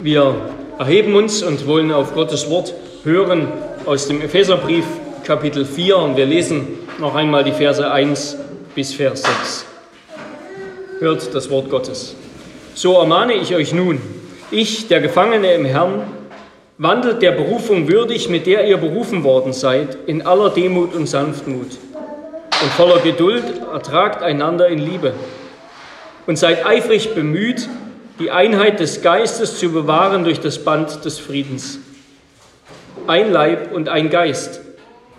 Wir erheben uns und wollen auf Gottes Wort hören aus dem Epheserbrief Kapitel 4 und wir lesen noch einmal die Verse 1 bis Vers 6. Hört das Wort Gottes. So ermahne ich euch nun, ich, der Gefangene im Herrn, wandelt der Berufung würdig, mit der ihr berufen worden seid, in aller Demut und Sanftmut. Und voller Geduld ertragt einander in Liebe. Und seid eifrig bemüht, die Einheit des Geistes zu bewahren durch das Band des Friedens. Ein Leib und ein Geist,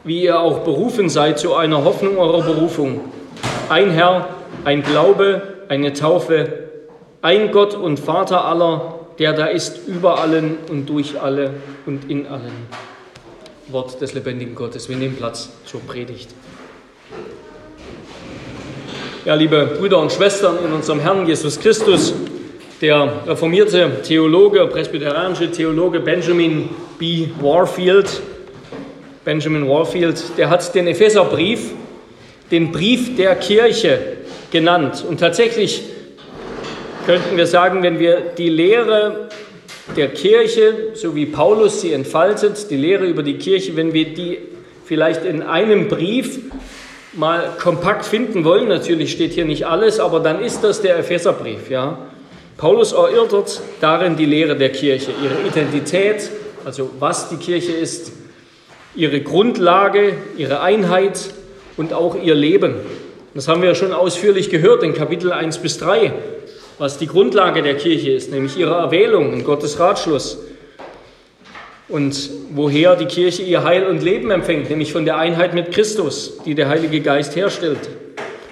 wie ihr auch berufen seid zu einer Hoffnung eurer Berufung. Ein Herr, ein Glaube, eine Taufe, ein Gott und Vater aller, der da ist über allen und durch alle und in allen. Wort des lebendigen Gottes. Wir nehmen Platz zur Predigt. Ja, liebe Brüder und Schwestern in unserem Herrn Jesus Christus, der reformierte Theologe, presbyterianische Theologe Benjamin B. Warfield, Benjamin Warfield, der hat den Epheserbrief den Brief der Kirche genannt. Und tatsächlich könnten wir sagen, wenn wir die Lehre der Kirche, so wie Paulus sie entfaltet, die Lehre über die Kirche, wenn wir die vielleicht in einem Brief mal kompakt finden wollen, natürlich steht hier nicht alles, aber dann ist das der Epheserbrief, ja. Paulus erörtert darin die Lehre der Kirche, ihre Identität, also was die Kirche ist, ihre Grundlage, ihre Einheit und auch ihr Leben. Das haben wir schon ausführlich gehört in Kapitel 1 bis 3, was die Grundlage der Kirche ist, nämlich ihre Erwählung und Gottes Ratschluss. Und woher die Kirche ihr Heil und Leben empfängt, nämlich von der Einheit mit Christus, die der Heilige Geist herstellt.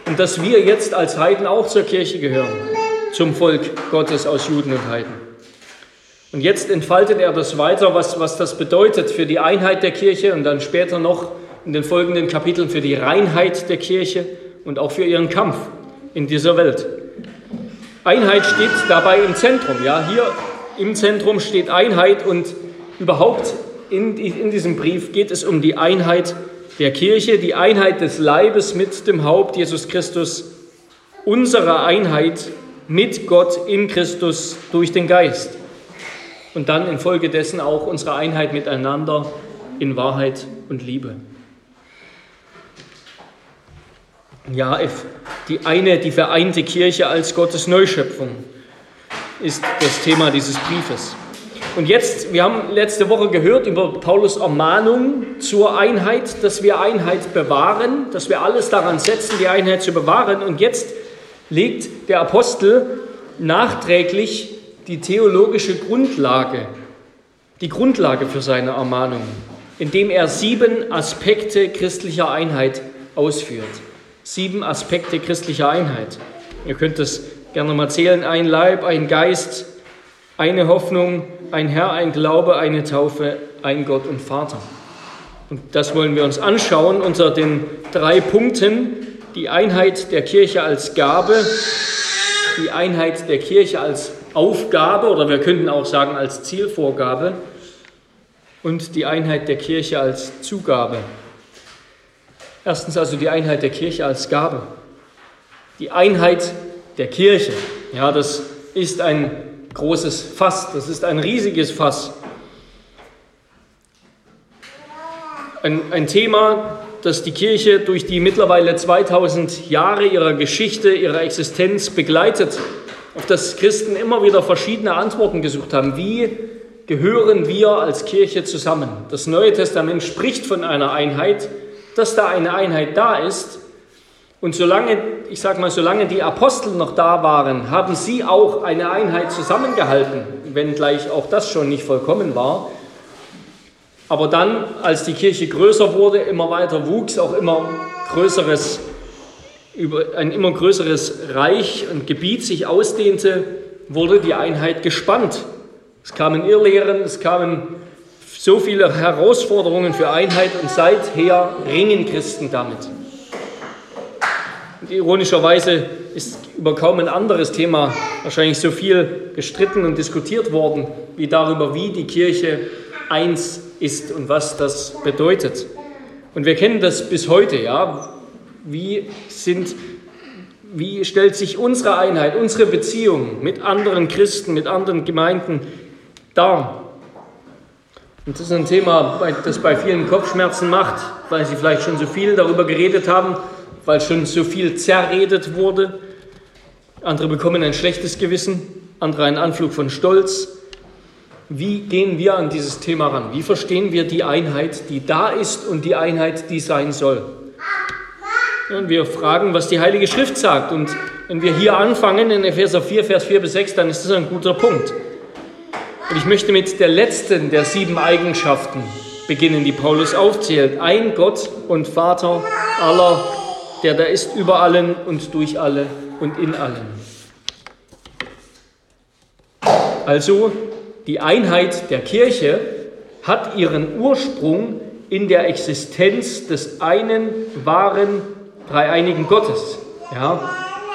Und dass wir jetzt als Heiden auch zur Kirche gehören zum Volk Gottes aus Juden und Heiden. Und jetzt entfaltet er das weiter, was, was das bedeutet für die Einheit der Kirche und dann später noch in den folgenden Kapiteln für die Reinheit der Kirche und auch für ihren Kampf in dieser Welt. Einheit steht dabei im Zentrum. Ja, hier im Zentrum steht Einheit und überhaupt in, in diesem Brief geht es um die Einheit der Kirche, die Einheit des Leibes mit dem Haupt Jesus Christus, unsere Einheit mit Gott in Christus durch den Geist. Und dann infolgedessen auch unsere Einheit miteinander in Wahrheit und Liebe. Ja, die eine, die vereinte Kirche als Gottes Neuschöpfung ist das Thema dieses Briefes. Und jetzt, wir haben letzte Woche gehört über Paulus Ermahnung zur Einheit, dass wir Einheit bewahren, dass wir alles daran setzen, die Einheit zu bewahren. Und jetzt legt der Apostel nachträglich die theologische Grundlage, die Grundlage für seine Ermahnung, indem er sieben Aspekte christlicher Einheit ausführt. Sieben Aspekte christlicher Einheit. Ihr könnt das gerne mal zählen. Ein Leib, ein Geist, eine Hoffnung, ein Herr, ein Glaube, eine Taufe, ein Gott und Vater. Und das wollen wir uns anschauen unter den drei Punkten, die Einheit der Kirche als Gabe, die Einheit der Kirche als Aufgabe oder wir könnten auch sagen als Zielvorgabe und die Einheit der Kirche als Zugabe. Erstens also die Einheit der Kirche als Gabe. Die Einheit der Kirche, ja, das ist ein großes Fass, das ist ein riesiges Fass. Ein, ein Thema, dass die Kirche durch die mittlerweile 2000 Jahre ihrer Geschichte, ihrer Existenz begleitet, auf das Christen immer wieder verschiedene Antworten gesucht haben. Wie gehören wir als Kirche zusammen? Das Neue Testament spricht von einer Einheit, dass da eine Einheit da ist. Und solange, ich sage mal, solange die Apostel noch da waren, haben sie auch eine Einheit zusammengehalten, wenngleich auch das schon nicht vollkommen war. Aber dann, als die Kirche größer wurde, immer weiter wuchs, auch immer größeres, ein immer größeres Reich und Gebiet sich ausdehnte, wurde die Einheit gespannt. Es kamen Irrlehren, es kamen so viele Herausforderungen für Einheit und seither ringen Christen damit. Und ironischerweise ist über kaum ein anderes Thema wahrscheinlich so viel gestritten und diskutiert worden wie darüber, wie die Kirche eins ist und was das bedeutet. Und wir kennen das bis heute, ja. Wie sind, wie stellt sich unsere Einheit, unsere Beziehung mit anderen Christen, mit anderen Gemeinden dar. Und das ist ein Thema, das bei vielen Kopfschmerzen macht, weil sie vielleicht schon so viel darüber geredet haben, weil schon so viel zerredet wurde. Andere bekommen ein schlechtes Gewissen, andere einen Anflug von Stolz. Wie gehen wir an dieses Thema ran? Wie verstehen wir die Einheit, die da ist und die Einheit, die sein soll? Und wir fragen, was die Heilige Schrift sagt. Und wenn wir hier anfangen in Epheser 4, Vers 4 bis 6, dann ist das ein guter Punkt. Und ich möchte mit der letzten der sieben Eigenschaften beginnen, die Paulus aufzählt. Ein Gott und Vater aller, der da ist über allen und durch alle und in allen. Also die Einheit der Kirche hat ihren Ursprung in der Existenz des einen wahren dreieinigen Gottes. Ja,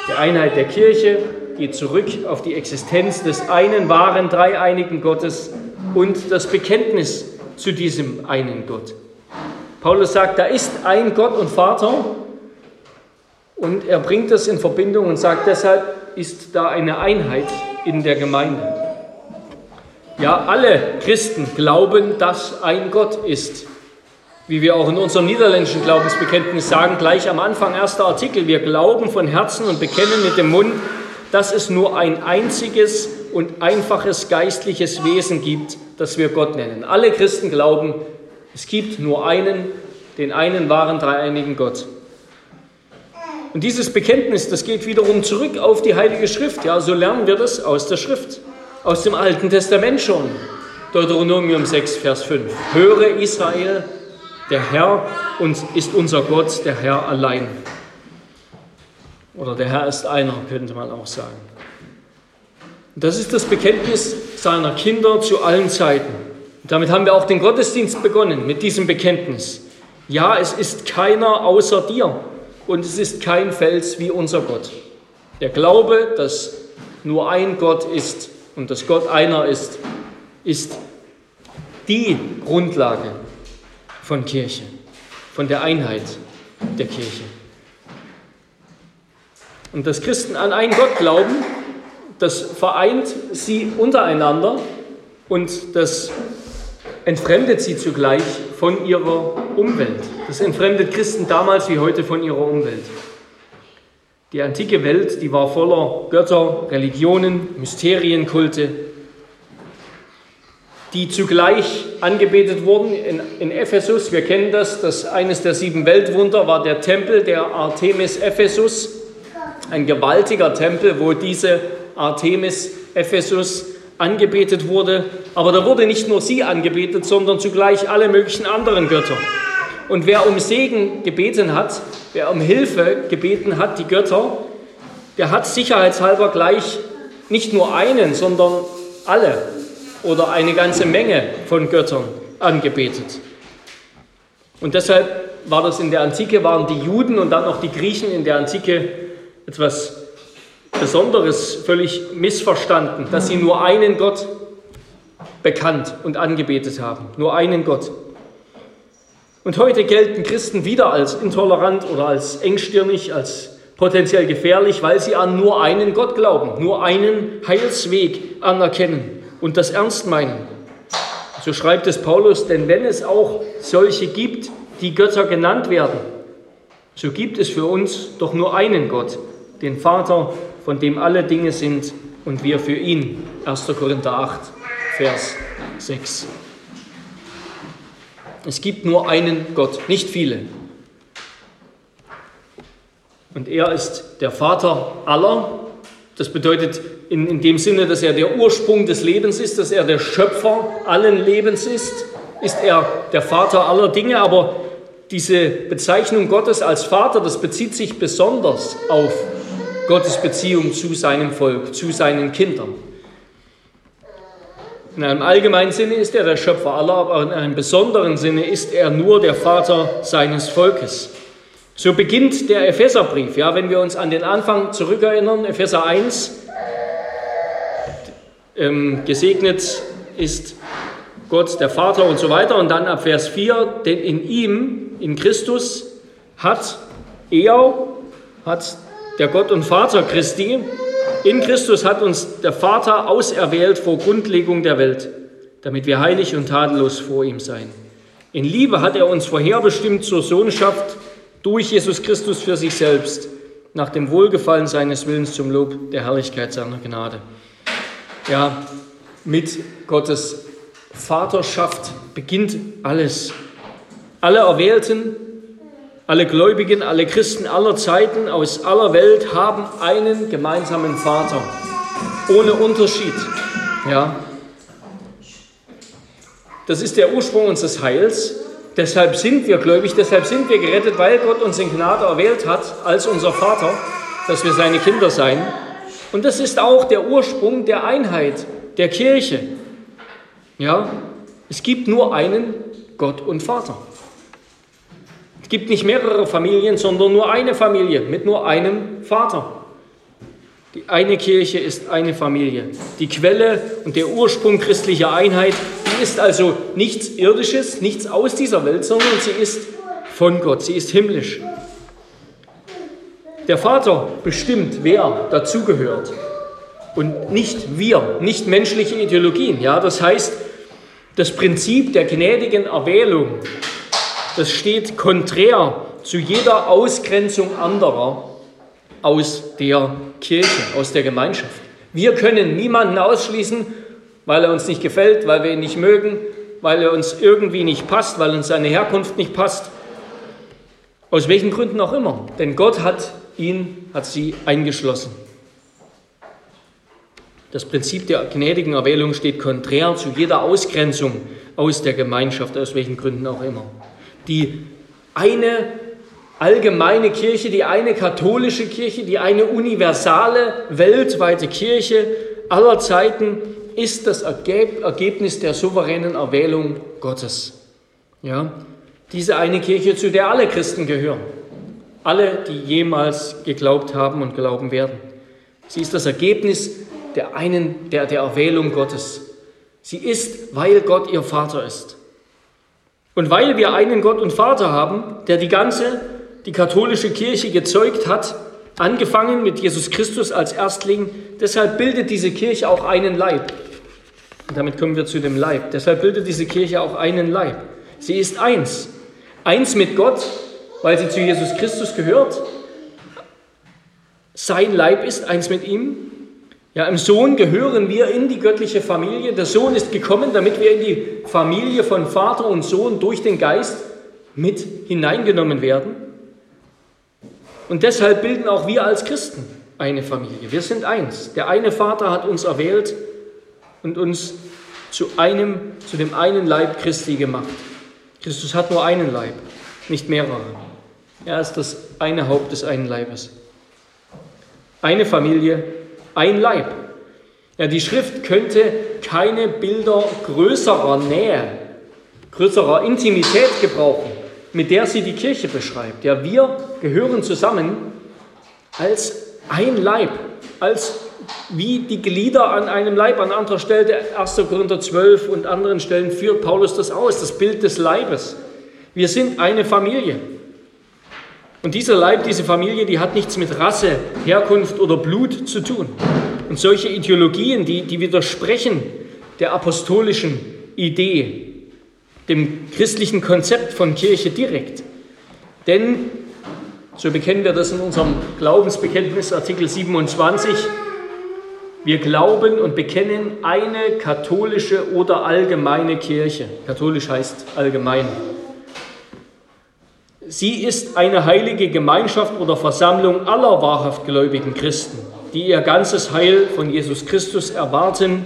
die Einheit der Kirche geht zurück auf die Existenz des einen wahren dreieinigen Gottes und das Bekenntnis zu diesem einen Gott. Paulus sagt, da ist ein Gott und Vater und er bringt das in Verbindung und sagt, deshalb ist da eine Einheit in der Gemeinde. Ja, alle Christen glauben, dass ein Gott ist. Wie wir auch in unserem niederländischen Glaubensbekenntnis sagen, gleich am Anfang, erster Artikel, wir glauben von Herzen und bekennen mit dem Mund, dass es nur ein einziges und einfaches geistliches Wesen gibt, das wir Gott nennen. Alle Christen glauben, es gibt nur einen, den einen wahren dreieinigen Gott. Und dieses Bekenntnis, das geht wiederum zurück auf die Heilige Schrift. Ja, so lernen wir das aus der Schrift aus dem Alten Testament schon. Deuteronomium 6, Vers 5. Höre Israel, der Herr ist unser Gott, der Herr allein. Oder der Herr ist einer, könnte man auch sagen. Das ist das Bekenntnis seiner Kinder zu allen Zeiten. Damit haben wir auch den Gottesdienst begonnen, mit diesem Bekenntnis. Ja, es ist keiner außer dir und es ist kein Fels wie unser Gott. Der Glaube, dass nur ein Gott ist, und dass Gott einer ist, ist die Grundlage von Kirche, von der Einheit der Kirche. Und dass Christen an einen Gott glauben, das vereint sie untereinander und das entfremdet sie zugleich von ihrer Umwelt. Das entfremdet Christen damals wie heute von ihrer Umwelt. Die antike Welt, die war voller Götter, Religionen, Mysterienkulte, die zugleich angebetet wurden in, in, Ephesus. Wir kennen das, dass eines der sieben Weltwunder war der Tempel der Artemis Ephesus, ein gewaltiger Tempel, wo diese Artemis Ephesus angebetet wurde. Aber da wurde nicht nur sie angebetet, sondern zugleich alle möglichen anderen Götter. Und wer um Segen gebeten hat, wer um Hilfe gebeten hat, die Götter, der hat sicherheitshalber gleich nicht nur einen, sondern alle oder eine ganze Menge von Göttern angebetet. Und deshalb war das in der Antike, waren die Juden und dann auch die Griechen in der Antike etwas Besonderes, völlig missverstanden, dass sie nur einen Gott bekannt und angebetet haben. Nur einen Gott. Und heute gelten Christen wieder als intolerant oder als engstirnig, als potenziell gefährlich, weil sie an nur einen Gott glauben, nur einen Heilsweg anerkennen und das ernst meinen. So schreibt es Paulus, denn wenn es auch solche gibt, die Götter genannt werden, so gibt es für uns doch nur einen Gott, den Vater, von dem alle Dinge sind und wir für ihn. 1. Korinther 8, Vers 6. Es gibt nur einen Gott, nicht viele. Und er ist der Vater aller. Das bedeutet in, in dem Sinne, dass er der Ursprung des Lebens ist, dass er der Schöpfer allen Lebens ist, ist er der Vater aller Dinge. Aber diese Bezeichnung Gottes als Vater, das bezieht sich besonders auf Gottes Beziehung zu seinem Volk, zu seinen Kindern. In einem allgemeinen Sinne ist er der Schöpfer aller, aber in einem besonderen Sinne ist er nur der Vater seines Volkes. So beginnt der Epheserbrief. Ja, wenn wir uns an den Anfang zurückerinnern, Epheser 1, ähm, gesegnet ist Gott, der Vater und so weiter. Und dann ab Vers 4, denn in ihm, in Christus, hat er, hat der Gott und Vater Christi, in Christus hat uns der Vater auserwählt vor Grundlegung der Welt. damit wir heilig und tadellos vor ihm sein. In Liebe hat er uns vorherbestimmt zur Sohnschaft durch Jesus Christus für sich selbst, nach dem Wohlgefallen seines Willens zum Lob der Herrlichkeit seiner Gnade. Ja, mit Gottes Vaterschaft beginnt alles. Alle Erwählten, alle Gläubigen, alle Christen aller Zeiten aus aller Welt haben einen gemeinsamen Vater, ohne Unterschied. Ja, das ist der Ursprung unseres Heils. Deshalb sind wir gläubig, deshalb sind wir gerettet, weil Gott uns in Gnade erwählt hat als unser Vater, dass wir seine Kinder seien. Und das ist auch der Ursprung der Einheit der Kirche. Ja, es gibt nur einen Gott und Vater. Gibt nicht mehrere Familien, sondern nur eine Familie mit nur einem Vater. Die eine Kirche ist eine Familie. Die Quelle und der Ursprung christlicher Einheit, die ist also nichts Irdisches, nichts aus dieser Welt, sondern sie ist von Gott, sie ist himmlisch. Der Vater bestimmt, wer dazugehört und nicht wir, nicht menschliche Ideologien. Ja, das heißt, das Prinzip der gnädigen Erwählung, das steht konträr zu jeder Ausgrenzung anderer aus der Kirche, aus der Gemeinschaft. Wir können niemanden ausschließen, weil er uns nicht gefällt, weil wir ihn nicht mögen, weil er uns irgendwie nicht passt, weil uns seine Herkunft nicht passt. Aus welchen Gründen auch immer. Denn Gott hat ihn, hat sie eingeschlossen. Das Prinzip der gnädigen Erwählung steht konträr zu jeder Ausgrenzung aus der Gemeinschaft, aus welchen Gründen auch immer. Die eine allgemeine Kirche, die eine katholische Kirche, die eine universale, weltweite Kirche aller Zeiten ist das Ergebnis der souveränen Erwählung Gottes. Ja, diese eine Kirche, zu der alle Christen gehören. Alle, die jemals geglaubt haben und glauben werden. Sie ist das Ergebnis der, einen, der, der Erwählung Gottes. Sie ist, weil Gott ihr Vater ist. Und weil wir einen Gott und Vater haben, der die ganze die katholische Kirche gezeugt hat, angefangen mit Jesus Christus als Erstling. Deshalb bildet diese Kirche auch einen Leib. Und damit kommen wir zu dem Leib. Deshalb bildet diese Kirche auch einen Leib. Sie ist eins. Eins mit Gott, weil sie zu Jesus Christus gehört. Sein Leib ist eins mit ihm. Ja, im Sohn gehören wir in die göttliche Familie. Der Sohn ist gekommen, damit wir in die Familie von Vater und Sohn durch den Geist mit hineingenommen werden. Und deshalb bilden auch wir als Christen eine Familie. Wir sind eins. Der eine Vater hat uns erwählt und uns zu einem, zu dem einen Leib Christi gemacht. Christus hat nur einen Leib, nicht mehrere. Er ist das eine Haupt des einen Leibes. Eine Familie, ein Leib. Ja, die Schrift könnte keine Bilder größerer Nähe, größerer Intimität gebrauchen mit der sie die Kirche beschreibt. Ja, wir gehören zusammen als ein Leib, als wie die Glieder an einem Leib. An anderer Stelle, 1. Korinther 12 und anderen Stellen führt Paulus das aus, das Bild des Leibes. Wir sind eine Familie. Und dieser Leib, diese Familie, die hat nichts mit Rasse, Herkunft oder Blut zu tun. Und solche Ideologien, die, die widersprechen der apostolischen Idee, dem christlichen Konzept von Kirche direkt. Denn, so bekennen wir das in unserem Glaubensbekenntnis Artikel 27, wir glauben und bekennen eine katholische oder allgemeine Kirche. Katholisch heißt allgemein. Sie ist eine heilige Gemeinschaft oder Versammlung aller wahrhaft gläubigen Christen, die ihr ganzes Heil von Jesus Christus erwarten,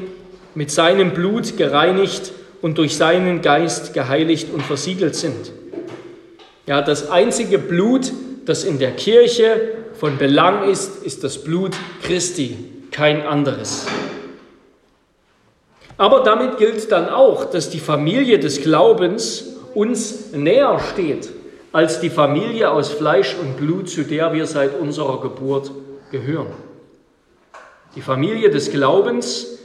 mit seinem Blut gereinigt und durch seinen Geist geheiligt und versiegelt sind. Ja, das einzige Blut, das in der Kirche von Belang ist, ist das Blut Christi, kein anderes. Aber damit gilt dann auch, dass die Familie des Glaubens uns näher steht als die Familie aus Fleisch und Blut, zu der wir seit unserer Geburt gehören. Die Familie des Glaubens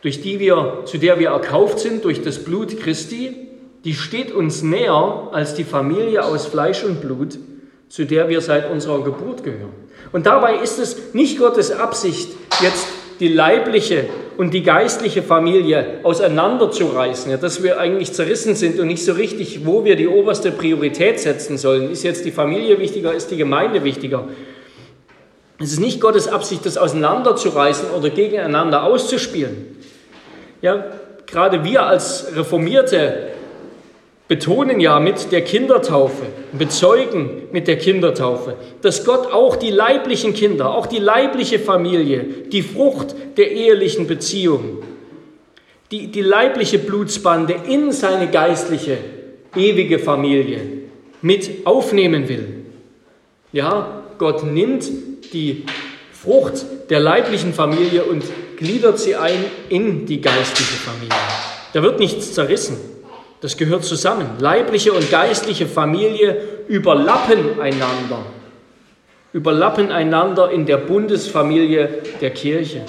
durch die wir, zu der wir erkauft sind durch das Blut Christi, die steht uns näher als die Familie aus Fleisch und Blut, zu der wir seit unserer Geburt gehören. Und dabei ist es nicht Gottes Absicht, jetzt die leibliche und die geistliche Familie auseinanderzureißen, ja, dass wir eigentlich zerrissen sind und nicht so richtig, wo wir die oberste Priorität setzen sollen. Ist jetzt die Familie wichtiger, ist die Gemeinde wichtiger? Es ist nicht Gottes Absicht, das auseinanderzureißen oder gegeneinander auszuspielen. Ja, gerade wir als Reformierte betonen ja mit der Kindertaufe, bezeugen mit der Kindertaufe, dass Gott auch die leiblichen Kinder, auch die leibliche Familie, die Frucht der ehelichen Beziehung, die, die leibliche Blutsbande in seine geistliche, ewige Familie mit aufnehmen will. Ja, Gott nimmt die Frucht der leiblichen Familie und gliedert sie ein in die geistliche Familie. Da wird nichts zerrissen. Das gehört zusammen. Leibliche und geistliche Familie überlappen einander. Überlappen einander in der Bundesfamilie der Kirche.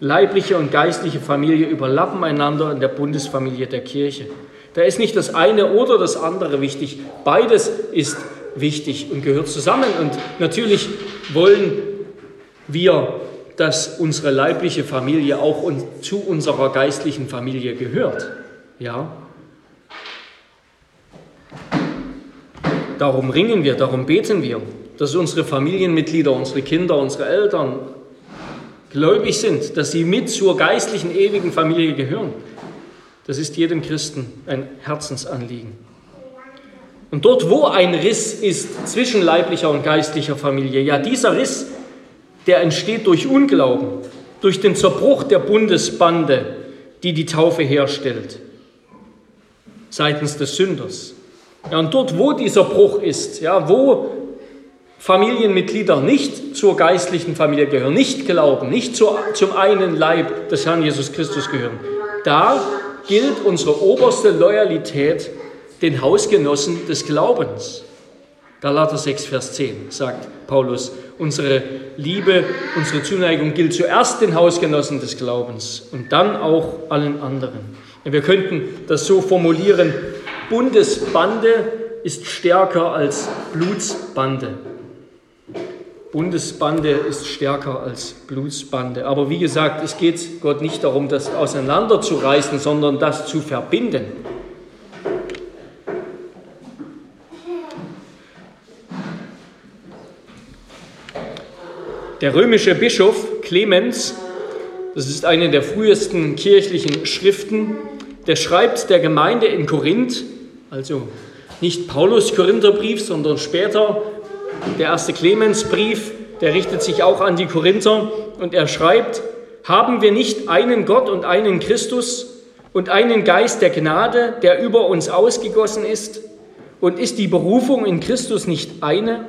Leibliche und geistliche Familie überlappen einander in der Bundesfamilie der Kirche. Da ist nicht das eine oder das andere wichtig. Beides ist wichtig und gehört zusammen. Und natürlich wollen wir, dass unsere leibliche Familie auch zu unserer geistlichen Familie gehört. Ja, Darum ringen wir, darum beten wir, dass unsere Familienmitglieder, unsere Kinder, unsere Eltern gläubig sind, dass sie mit zur geistlichen ewigen Familie gehören. Das ist jedem Christen ein Herzensanliegen. Und dort, wo ein Riss ist zwischen leiblicher und geistlicher Familie, ja, dieser Riss, der entsteht durch Unglauben, durch den Zerbruch der Bundesbande, die die Taufe herstellt, seitens des Sünders. Ja, und dort, wo dieser Bruch ist, ja, wo Familienmitglieder nicht zur geistlichen Familie gehören, nicht glauben, nicht zur, zum einen Leib des Herrn Jesus Christus gehören, da gilt unsere oberste Loyalität den Hausgenossen des Glaubens. Galater 6, Vers 10 sagt Paulus, unsere Liebe, unsere Zuneigung gilt zuerst den Hausgenossen des Glaubens und dann auch allen anderen. Wir könnten das so formulieren, Bundesbande ist stärker als Blutsbande. Bundesbande ist stärker als Blutsbande. Aber wie gesagt, es geht Gott nicht darum, das auseinanderzureißen, sondern das zu verbinden. Der römische Bischof Clemens, das ist eine der frühesten kirchlichen Schriften, der schreibt der Gemeinde in Korinth, also nicht Paulus Korintherbrief, sondern später der erste Clemensbrief, der richtet sich auch an die Korinther und er schreibt, haben wir nicht einen Gott und einen Christus und einen Geist der Gnade, der über uns ausgegossen ist? Und ist die Berufung in Christus nicht eine?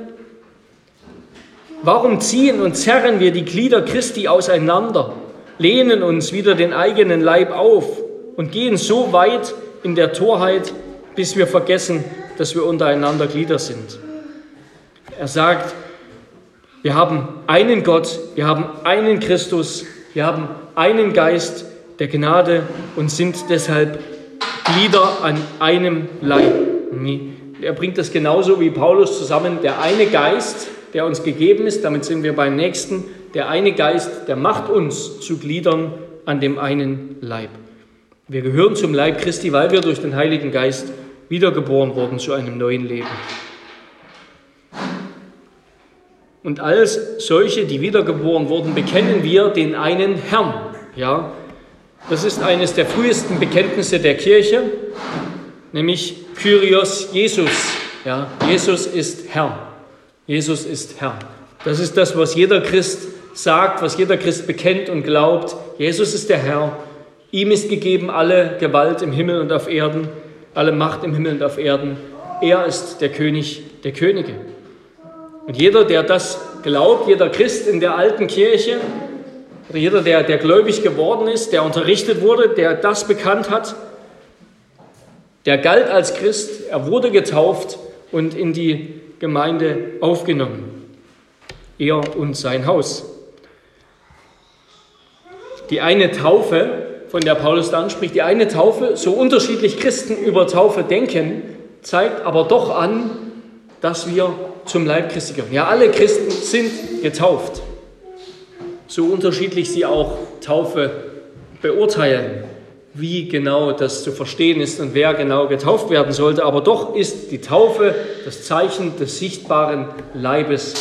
Warum ziehen und zerren wir die Glieder Christi auseinander, lehnen uns wieder den eigenen Leib auf und gehen so weit in der Torheit, bis wir vergessen, dass wir untereinander Glieder sind. Er sagt, wir haben einen Gott, wir haben einen Christus, wir haben einen Geist der Gnade und sind deshalb Glieder an einem Leib. Er bringt das genauso wie Paulus zusammen. Der eine Geist, der uns gegeben ist, damit sind wir beim nächsten, der eine Geist, der macht uns zu Gliedern an dem einen Leib. Wir gehören zum Leib Christi, weil wir durch den Heiligen Geist wiedergeboren wurden zu einem neuen Leben. Und als solche, die wiedergeboren wurden, bekennen wir den einen Herrn. Ja, das ist eines der frühesten Bekenntnisse der Kirche, nämlich Kyrios Jesus. Ja, Jesus ist Herr. Jesus ist Herr. Das ist das, was jeder Christ sagt, was jeder Christ bekennt und glaubt. Jesus ist der Herr. Ihm ist gegeben alle Gewalt im Himmel und auf Erden alle Macht im Himmel und auf Erden. Er ist der König der Könige. Und jeder, der das glaubt, jeder Christ in der alten Kirche, oder jeder, der, der gläubig geworden ist, der unterrichtet wurde, der das bekannt hat, der galt als Christ, er wurde getauft und in die Gemeinde aufgenommen. Er und sein Haus. Die eine Taufe von der Paulus dann spricht, die eine Taufe, so unterschiedlich Christen über Taufe denken, zeigt aber doch an, dass wir zum Leib Christi gehören. Ja, alle Christen sind getauft. So unterschiedlich sie auch Taufe beurteilen, wie genau das zu verstehen ist und wer genau getauft werden sollte, aber doch ist die Taufe das Zeichen des sichtbaren Leibes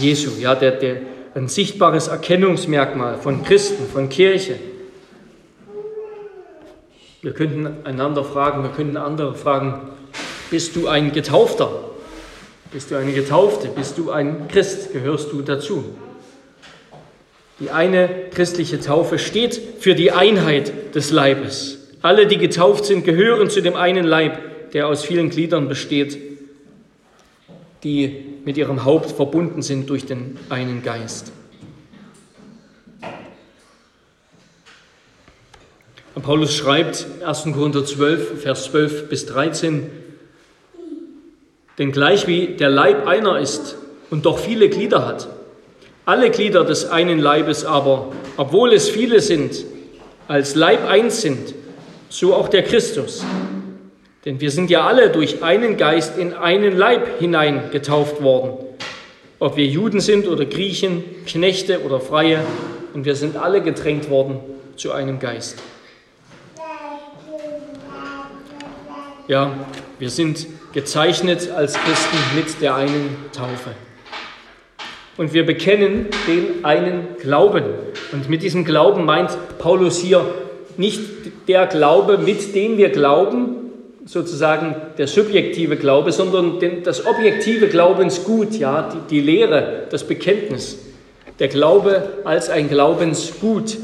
Jesu, ja, der, der, ein sichtbares Erkennungsmerkmal von Christen, von Kirche. Wir könnten einander fragen, wir könnten andere fragen, bist du ein Getaufter? Bist du eine Getaufte? Bist du ein Christ? Gehörst du dazu? Die eine christliche Taufe steht für die Einheit des Leibes. Alle, die getauft sind, gehören zu dem einen Leib, der aus vielen Gliedern besteht, die mit ihrem Haupt verbunden sind durch den einen Geist. Paulus schreibt 1. Korinther 12, Vers 12 bis 13, denn gleich wie der Leib einer ist und doch viele Glieder hat, alle Glieder des einen Leibes aber, obwohl es viele sind, als Leib eins sind, so auch der Christus. Denn wir sind ja alle durch einen Geist in einen Leib hinein getauft worden. Ob wir Juden sind oder Griechen, Knechte oder Freie, und wir sind alle getränkt worden zu einem Geist. Ja, wir sind gezeichnet als Christen mit der einen Taufe und wir bekennen den einen Glauben. Und mit diesem Glauben meint Paulus hier nicht der Glaube, mit dem wir glauben, sozusagen der subjektive Glaube, sondern das objektive Glaubensgut, ja, die, die Lehre, das Bekenntnis. Der Glaube als ein Glaubensgut.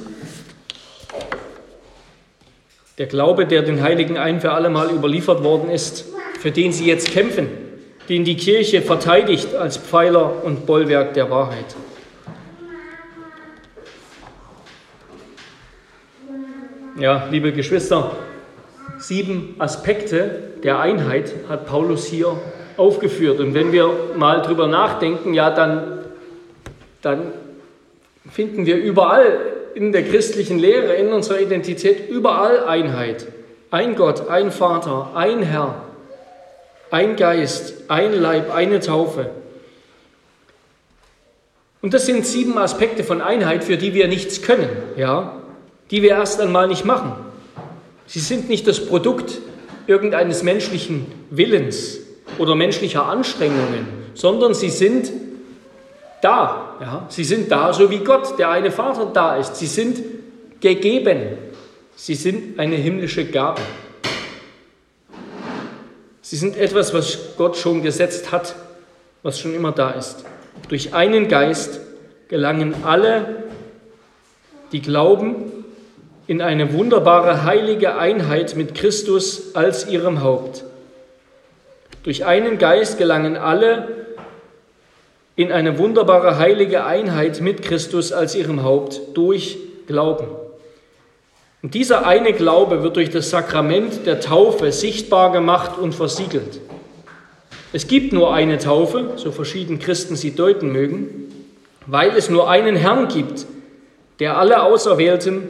Der Glaube, der den Heiligen ein für alle Mal überliefert worden ist, für den sie jetzt kämpfen den die Kirche verteidigt als Pfeiler und Bollwerk der Wahrheit. Ja, liebe Geschwister, sieben Aspekte der Einheit hat Paulus hier aufgeführt. Und wenn wir mal drüber nachdenken, ja, dann, dann finden wir überall in der christlichen Lehre, in unserer Identität, überall Einheit. Ein Gott, ein Vater, ein Herr, ein Geist, ein Leib, eine Taufe. Und das sind sieben Aspekte von Einheit, für die wir nichts können, ja, die wir erst einmal nicht machen. Sie sind nicht das Produkt irgendeines menschlichen Willens oder menschlicher Anstrengungen, sondern sie sind da. Ja? Sie sind da, so wie Gott, der eine Vater, da ist. Sie sind gegeben. Sie sind eine himmlische Gabe. Sie sind etwas, was Gott schon gesetzt hat, was schon immer da ist. Durch einen Geist gelangen alle, die glauben, in eine wunderbare heilige Einheit mit Christus als ihrem Haupt. Durch einen Geist gelangen alle in eine wunderbare heilige Einheit mit Christus als ihrem Haupt durch Glauben. Und dieser eine Glaube wird durch das Sakrament der Taufe sichtbar gemacht und versiegelt. Es gibt nur eine Taufe, so verschieden Christen sie deuten mögen, weil es nur einen Herrn gibt, der alle Auserwählten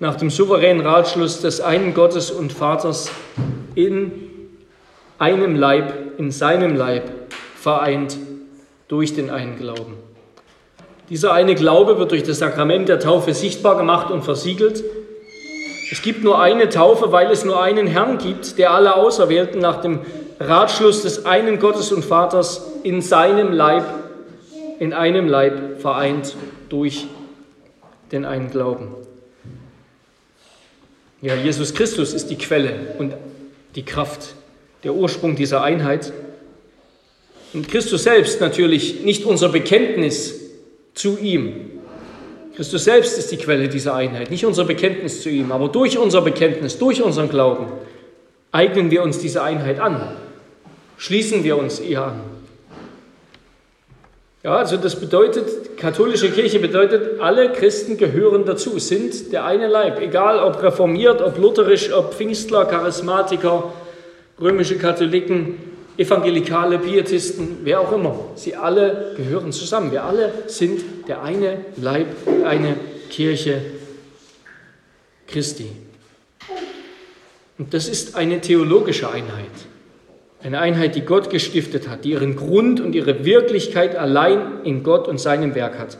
nach dem souveränen Ratschluss des einen Gottes und Vaters in einem Leib, in seinem Leib vereint durch den einen Glauben. Dieser eine Glaube wird durch das Sakrament der Taufe sichtbar gemacht und versiegelt es gibt nur eine Taufe, weil es nur einen Herrn gibt, der alle Auserwählten nach dem Ratschluss des einen Gottes und Vaters in seinem Leib, in einem Leib vereint durch den einen Glauben. Ja, Jesus Christus ist die Quelle und die Kraft, der Ursprung dieser Einheit. Und Christus selbst natürlich nicht unser Bekenntnis zu ihm, Christus selbst ist die Quelle dieser Einheit, nicht unser Bekenntnis zu ihm, aber durch unser Bekenntnis, durch unseren Glauben eignen wir uns diese Einheit an, schließen wir uns ihr an. Ja, also das bedeutet, katholische Kirche bedeutet, alle Christen gehören dazu, sind der eine Leib, egal ob reformiert, ob lutherisch, ob Pfingstler, Charismatiker, römische Katholiken, Evangelikale, Pietisten, wer auch immer, sie alle gehören zusammen. Wir alle sind der eine Leib, eine Kirche Christi. Und das ist eine theologische Einheit. Eine Einheit, die Gott gestiftet hat, die ihren Grund und ihre Wirklichkeit allein in Gott und seinem Werk hat.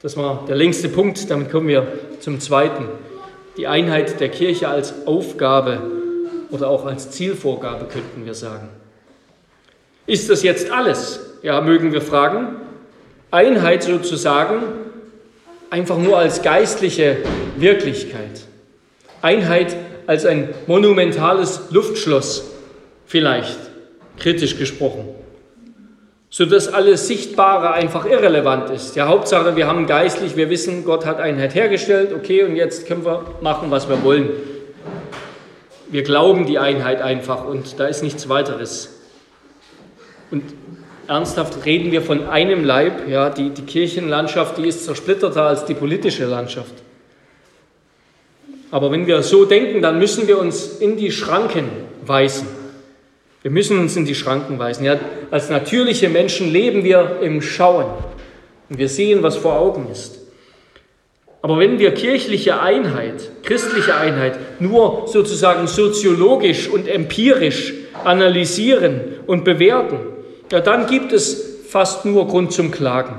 Das war der längste Punkt, damit kommen wir zum zweiten. Die Einheit der Kirche als Aufgabe oder auch als Zielvorgabe könnten wir sagen. Ist das jetzt alles? Ja, mögen wir fragen. Einheit sozusagen einfach nur als geistliche Wirklichkeit. Einheit als ein monumentales Luftschloss vielleicht, kritisch gesprochen, sodass alles Sichtbare einfach irrelevant ist. Ja, Hauptsache, wir haben geistlich, wir wissen, Gott hat Einheit hergestellt, okay, und jetzt können wir machen, was wir wollen. Wir glauben die Einheit einfach und da ist nichts weiteres. Und ernsthaft reden wir von einem Leib, ja, die, die Kirchenlandschaft, die ist zersplitterter als die politische Landschaft. Aber wenn wir so denken, dann müssen wir uns in die Schranken weisen. Wir müssen uns in die Schranken weisen. Ja, als natürliche Menschen leben wir im Schauen und wir sehen, was vor Augen ist. Aber wenn wir kirchliche Einheit, christliche Einheit nur sozusagen soziologisch und empirisch analysieren und bewerten, ja, dann gibt es fast nur Grund zum Klagen.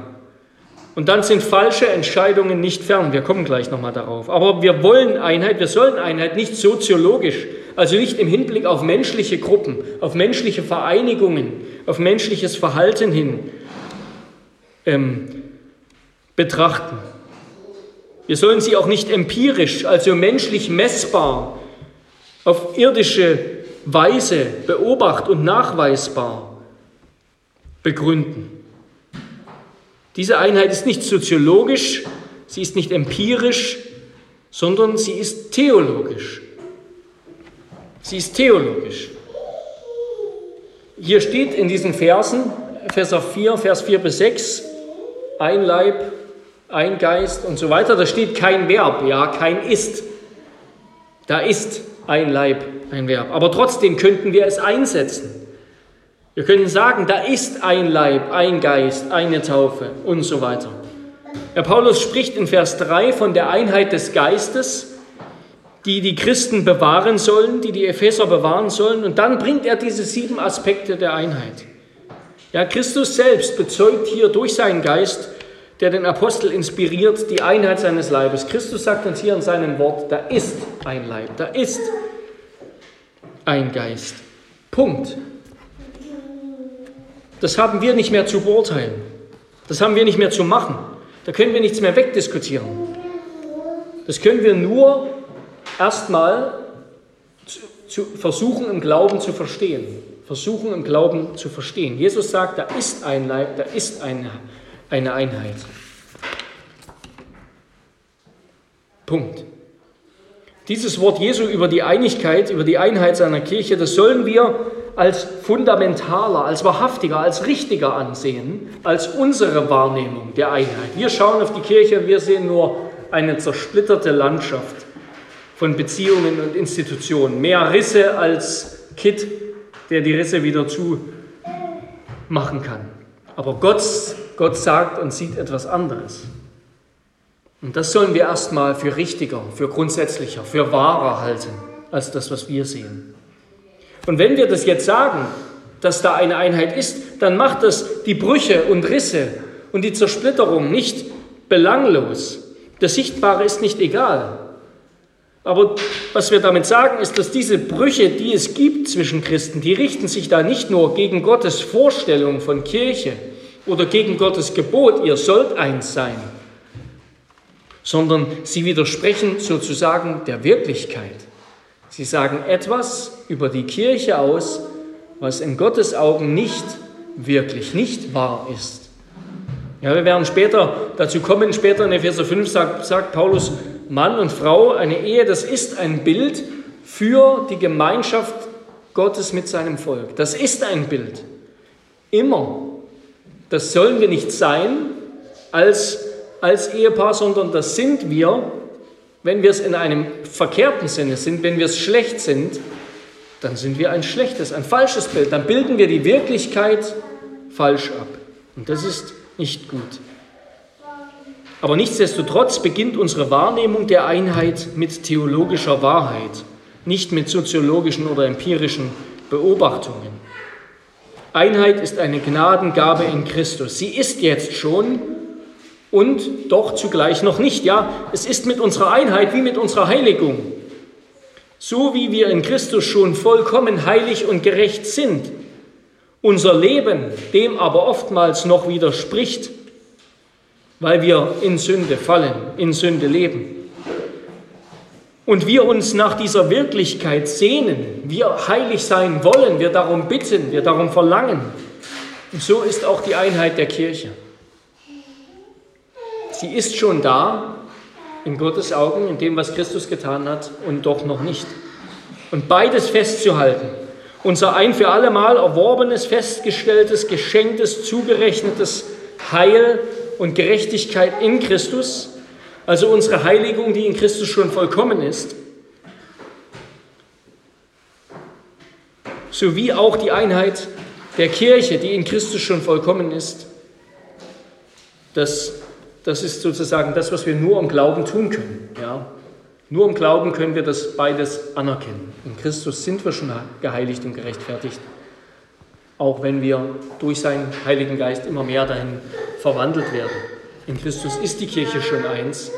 Und dann sind falsche Entscheidungen nicht fern. Wir kommen gleich nochmal darauf. Aber wir wollen Einheit, wir sollen Einheit nicht soziologisch, also nicht im Hinblick auf menschliche Gruppen, auf menschliche Vereinigungen, auf menschliches Verhalten hin ähm, betrachten. Wir sollen sie auch nicht empirisch, also menschlich messbar, auf irdische Weise beobacht und nachweisbar begründen. Diese Einheit ist nicht soziologisch, sie ist nicht empirisch, sondern sie ist theologisch. Sie ist theologisch. Hier steht in diesen Versen, Vers 4, Vers 4 bis 6, ein Leib, ein Geist und so weiter. Da steht kein Verb, ja, kein Ist. Da ist ein Leib, ein Verb. Aber trotzdem könnten wir es einsetzen. Wir können sagen, da ist ein Leib, ein Geist, eine Taufe und so weiter. Herr Paulus spricht in Vers 3 von der Einheit des Geistes, die die Christen bewahren sollen, die die Epheser bewahren sollen. Und dann bringt er diese sieben Aspekte der Einheit. Ja, Christus selbst bezeugt hier durch seinen Geist, der den Apostel inspiriert, die Einheit seines Leibes. Christus sagt uns hier in seinem Wort, da ist ein Leib, da ist ein Geist. Punkt. Das haben wir nicht mehr zu beurteilen. Das haben wir nicht mehr zu machen. Da können wir nichts mehr wegdiskutieren. Das können wir nur erstmal versuchen im Glauben zu verstehen. Versuchen im Glauben zu verstehen. Jesus sagt, da ist ein Leib, da ist eine, eine Einheit. Punkt. Dieses Wort Jesu über die Einigkeit, über die Einheit seiner Kirche, das sollen wir als fundamentaler, als wahrhaftiger, als richtiger ansehen, als unsere Wahrnehmung der Einheit. Wir schauen auf die Kirche und wir sehen nur eine zersplitterte Landschaft von Beziehungen und Institutionen. Mehr Risse als Kit, der die Risse wieder zumachen kann. Aber Gott, Gott sagt und sieht etwas anderes. Und das sollen wir erstmal für richtiger, für grundsätzlicher, für wahrer halten, als das, was wir sehen. Und wenn wir das jetzt sagen, dass da eine Einheit ist, dann macht das die Brüche und Risse und die Zersplitterung nicht belanglos. Das Sichtbare ist nicht egal. Aber was wir damit sagen, ist, dass diese Brüche, die es gibt zwischen Christen, die richten sich da nicht nur gegen Gottes Vorstellung von Kirche oder gegen Gottes Gebot, ihr sollt eins sein, sondern sie widersprechen sozusagen der Wirklichkeit. Sie sagen etwas über die Kirche aus, was in Gottes Augen nicht wirklich, nicht wahr ist. Ja, wir werden später dazu kommen, später in Epheser 5 sagt, sagt Paulus, Mann und Frau, eine Ehe, das ist ein Bild für die Gemeinschaft Gottes mit seinem Volk. Das ist ein Bild. Immer. Das sollen wir nicht sein als, als Ehepaar, sondern das sind wir wenn wir es in einem verkehrten Sinne sind, wenn wir es schlecht sind, dann sind wir ein schlechtes, ein falsches Bild. Dann bilden wir die Wirklichkeit falsch ab. Und das ist nicht gut. Aber nichtsdestotrotz beginnt unsere Wahrnehmung der Einheit mit theologischer Wahrheit, nicht mit soziologischen oder empirischen Beobachtungen. Einheit ist eine Gnadengabe in Christus. Sie ist jetzt schon und doch zugleich noch nicht. Ja, es ist mit unserer Einheit wie mit unserer Heiligung. So wie wir in Christus schon vollkommen heilig und gerecht sind, unser Leben dem aber oftmals noch widerspricht, weil wir in Sünde fallen, in Sünde leben. Und wir uns nach dieser Wirklichkeit sehnen, wir heilig sein wollen, wir darum bitten, wir darum verlangen. Und so ist auch die Einheit der Kirche. Sie ist schon da, in Gottes Augen, in dem, was Christus getan hat, und doch noch nicht. Und beides festzuhalten, unser ein für allemal erworbenes, festgestelltes, geschenktes, zugerechnetes Heil und Gerechtigkeit in Christus, also unsere Heiligung, die in Christus schon vollkommen ist, sowie auch die Einheit der Kirche, die in Christus schon vollkommen ist, das das ist sozusagen das, was wir nur im Glauben tun können. Ja? Nur im Glauben können wir das beides anerkennen. In Christus sind wir schon geheiligt und gerechtfertigt, auch wenn wir durch seinen Heiligen Geist immer mehr dahin verwandelt werden. In Christus ist die Kirche schon eins,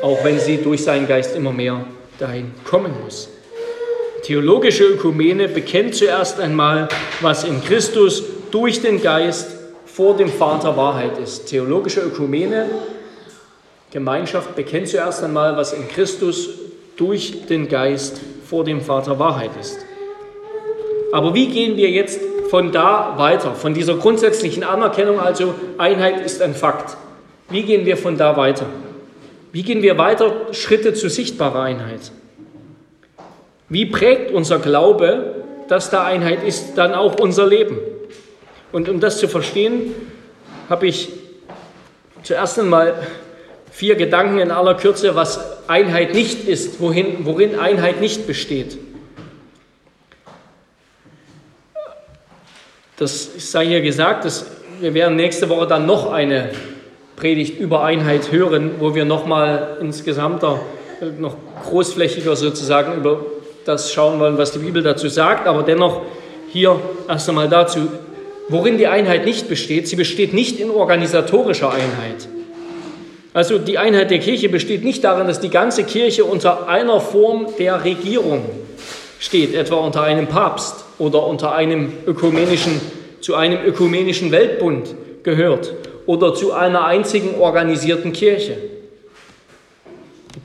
auch wenn sie durch seinen Geist immer mehr dahin kommen muss. Theologische Ökumene bekennt zuerst einmal, was in Christus durch den Geist vor dem Vater Wahrheit ist. Theologische Ökumene, Gemeinschaft bekennt zuerst einmal, was in Christus durch den Geist vor dem Vater Wahrheit ist. Aber wie gehen wir jetzt von da weiter, von dieser grundsätzlichen Anerkennung, also Einheit ist ein Fakt? Wie gehen wir von da weiter? Wie gehen wir weiter Schritte zu sichtbarer Einheit? Wie prägt unser Glaube, dass da Einheit ist, dann auch unser Leben? Und um das zu verstehen, habe ich zuerst einmal vier Gedanken in aller Kürze, was Einheit nicht ist, wohin, worin Einheit nicht besteht. Das sei hier gesagt, dass wir werden nächste Woche dann noch eine Predigt über Einheit hören, wo wir nochmal insgesamter, noch großflächiger sozusagen über das schauen wollen, was die Bibel dazu sagt. Aber dennoch hier erst einmal dazu, worin die Einheit nicht besteht. Sie besteht nicht in organisatorischer Einheit. Also die Einheit der Kirche besteht nicht darin, dass die ganze Kirche unter einer Form der Regierung steht, etwa unter einem Papst oder unter einem ökumenischen, zu einem ökumenischen Weltbund gehört oder zu einer einzigen organisierten Kirche.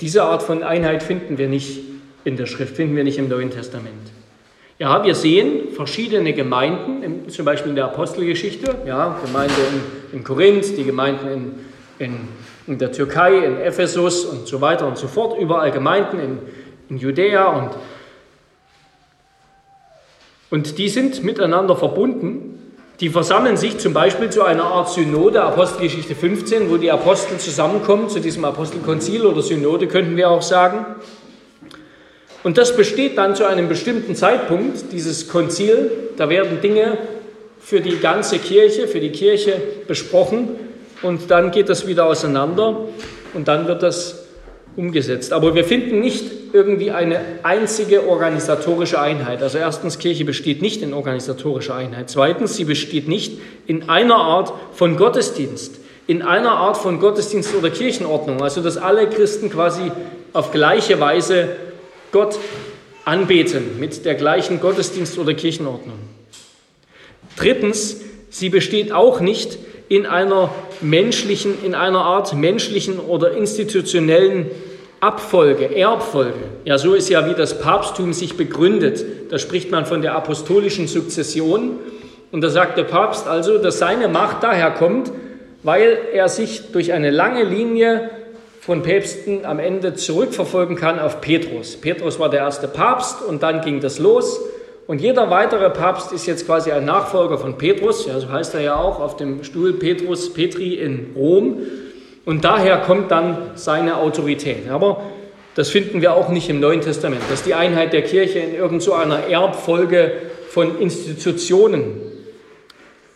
Diese Art von Einheit finden wir nicht in der Schrift, finden wir nicht im Neuen Testament. Ja, wir sehen verschiedene Gemeinden, zum Beispiel in der Apostelgeschichte, ja, Gemeinde in, in Korinth, die Gemeinden in, in, in, der Türkei, in Ephesus und so weiter und so fort, überall Gemeinden in, in Judäa und, und die sind miteinander verbunden. Die versammeln sich zum Beispiel zu einer Art Synode, Apostelgeschichte 15, wo die Apostel zusammenkommen, zu diesem Apostelkonzil oder Synode könnten wir auch sagen. Und das besteht dann zu einem bestimmten Zeitpunkt, dieses Konzil. Da werden Dinge für die ganze Kirche, für die Kirche besprochen und dann geht das wieder auseinander und dann wird das umgesetzt. Aber wir finden nicht irgendwie eine einzige organisatorische Einheit. Also erstens, Kirche besteht nicht in organisatorischer Einheit. Zweitens, sie besteht nicht in einer Art von Gottesdienst, in einer Art von Gottesdienst oder Kirchenordnung. Also dass alle Christen quasi auf gleiche Weise Gott anbeten mit der gleichen Gottesdienst- oder Kirchenordnung. Drittens, sie besteht auch nicht in einer menschlichen, in einer Art menschlichen oder institutionellen Abfolge, Erbfolge. Ja, so ist ja, wie das Papsttum sich begründet. Da spricht man von der apostolischen Sukzession. Und da sagt der Papst also, dass seine Macht daher kommt, weil er sich durch eine lange Linie von Päpsten am Ende zurückverfolgen kann auf Petrus. Petrus war der erste Papst und dann ging das los. Und jeder weitere Papst ist jetzt quasi ein Nachfolger von Petrus, ja, so heißt er ja auch, auf dem Stuhl Petrus, Petri in Rom. Und daher kommt dann seine Autorität. Aber das finden wir auch nicht im Neuen Testament, dass die Einheit der Kirche in irgendeiner so Erbfolge von Institutionen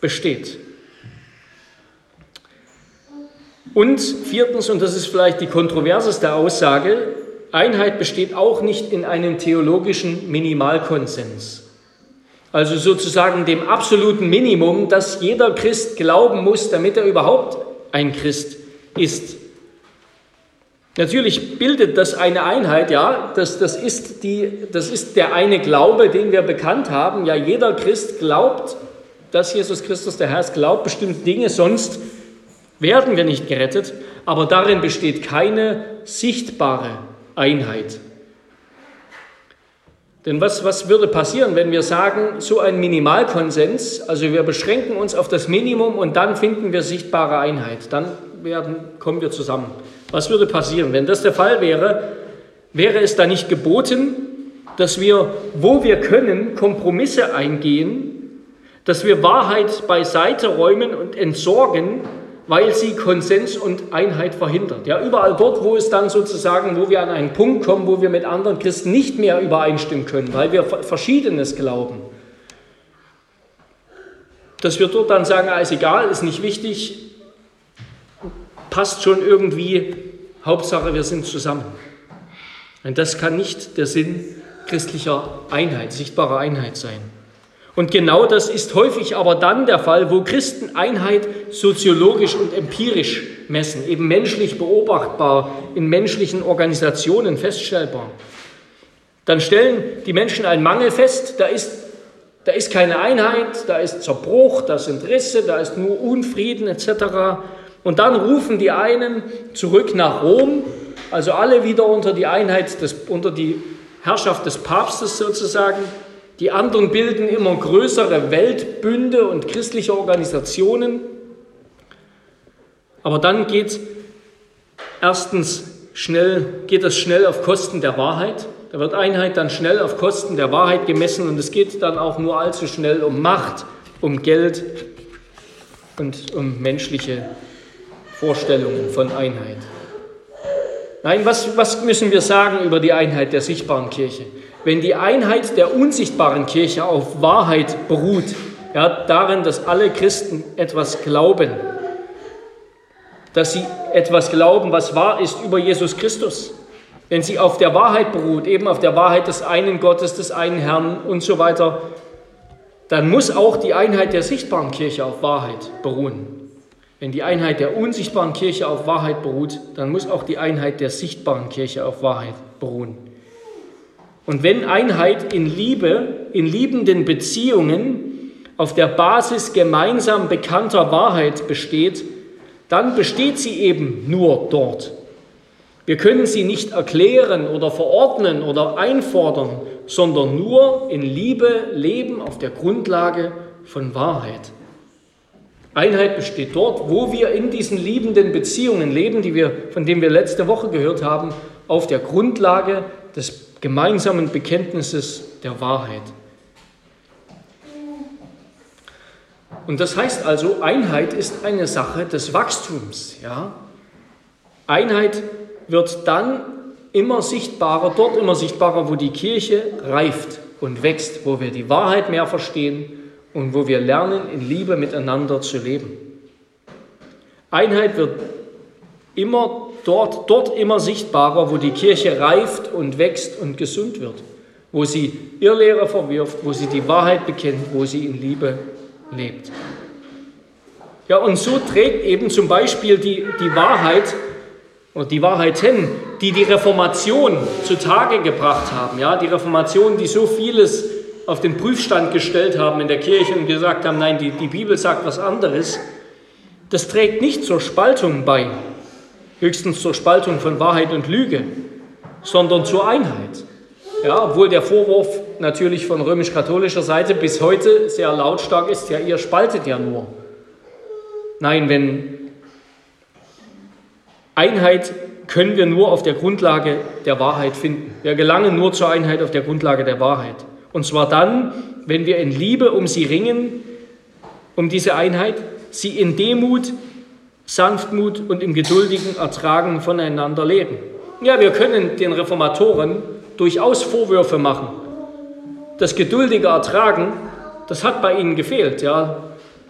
besteht. Und viertens, und das ist vielleicht die kontroverseste Aussage, Einheit besteht auch nicht in einem theologischen Minimalkonsens. Also sozusagen dem absoluten Minimum, dass jeder Christ glauben muss, damit er überhaupt ein Christ ist. Natürlich bildet das eine Einheit, ja, das, das, ist die, das ist der eine Glaube, den wir bekannt haben. Ja, jeder Christ glaubt, dass Jesus Christus der Herr ist, glaubt bestimmte Dinge, sonst werden wir nicht gerettet. Aber darin besteht keine sichtbare Einheit. Denn was, was würde passieren, wenn wir sagen, so ein Minimalkonsens, also wir beschränken uns auf das Minimum und dann finden wir sichtbare Einheit, dann werden, kommen wir zusammen. Was würde passieren? Wenn das der Fall wäre, wäre es da nicht geboten, dass wir, wo wir können, Kompromisse eingehen, dass wir Wahrheit beiseite räumen und entsorgen, weil sie Konsens und Einheit verhindert. Ja, überall dort, wo es dann sozusagen, wo wir an einen Punkt kommen, wo wir mit anderen Christen nicht mehr übereinstimmen können, weil wir Verschiedenes glauben, dass wir dort dann sagen, alles egal, ist nicht wichtig, passt schon irgendwie, Hauptsache wir sind zusammen. Und das kann nicht der Sinn christlicher Einheit, sichtbarer Einheit sein. Und genau das ist häufig aber dann der Fall, wo Christen Einheit soziologisch und empirisch messen, eben menschlich beobachtbar, in menschlichen Organisationen feststellbar. Dann stellen die Menschen einen Mangel fest, da ist, da ist keine Einheit, da ist Zerbruch, da sind Risse, da ist nur Unfrieden etc. Und dann rufen die einen zurück nach Rom, also alle wieder unter die Einheit, des, unter die Herrschaft des Papstes sozusagen. Die anderen bilden immer größere Weltbünde und christliche Organisationen. Aber dann geht erstens schnell, geht das schnell auf Kosten der Wahrheit. Da wird Einheit dann schnell auf Kosten der Wahrheit gemessen und es geht dann auch nur allzu schnell um Macht, um Geld und um menschliche Vorstellungen von Einheit. Nein, was, was müssen wir sagen über die Einheit der sichtbaren Kirche? Wenn die Einheit der unsichtbaren Kirche auf Wahrheit beruht, ja, darin, dass alle Christen etwas glauben, dass sie etwas glauben, was wahr ist über Jesus Christus, wenn sie auf der Wahrheit beruht, eben auf der Wahrheit des einen Gottes, des einen Herrn und so weiter, dann muss auch die Einheit der sichtbaren Kirche auf Wahrheit beruhen. Wenn die Einheit der unsichtbaren Kirche auf Wahrheit beruht, dann muss auch die Einheit der sichtbaren Kirche auf Wahrheit beruhen. Und wenn Einheit in Liebe, in liebenden Beziehungen auf der Basis gemeinsam bekannter Wahrheit besteht, dann besteht sie eben nur dort. Wir können sie nicht erklären oder verordnen oder einfordern, sondern nur in Liebe leben auf der Grundlage von Wahrheit. Einheit besteht dort, wo wir in diesen liebenden Beziehungen leben, die wir, von denen wir letzte Woche gehört haben, auf der Grundlage des gemeinsamen Bekenntnisses der Wahrheit. Und das heißt also, Einheit ist eine Sache des Wachstums. Ja? Einheit wird dann immer sichtbarer, dort immer sichtbarer, wo die Kirche reift und wächst, wo wir die Wahrheit mehr verstehen und wo wir lernen, in Liebe miteinander zu leben. Einheit wird immer dort, dort immer sichtbarer, wo die Kirche reift und wächst und gesund wird, wo sie Irrlehre verwirft, wo sie die Wahrheit bekennt, wo sie in Liebe lebt. Ja, und so trägt eben zum Beispiel die, die Wahrheit oder die Wahrheiten, die die Reformation zutage gebracht haben, ja, die Reformation, die so vieles auf den Prüfstand gestellt haben in der Kirche und gesagt haben, nein, die, die Bibel sagt was anderes, das trägt nicht zur Spaltung bei, höchstens zur Spaltung von Wahrheit und Lüge, sondern zur Einheit. Ja, obwohl der Vorwurf natürlich von römisch-katholischer Seite bis heute sehr lautstark ist, ja, ihr spaltet ja nur. Nein, wenn Einheit können wir nur auf der Grundlage der Wahrheit finden. Wir gelangen nur zur Einheit auf der Grundlage der Wahrheit. Und zwar dann, wenn wir in Liebe um sie ringen, um diese Einheit, sie in Demut Sanftmut und im geduldigen Ertragen voneinander leben. Ja, wir können den Reformatoren durchaus Vorwürfe machen. Das geduldige Ertragen, das hat bei ihnen gefehlt. Ja.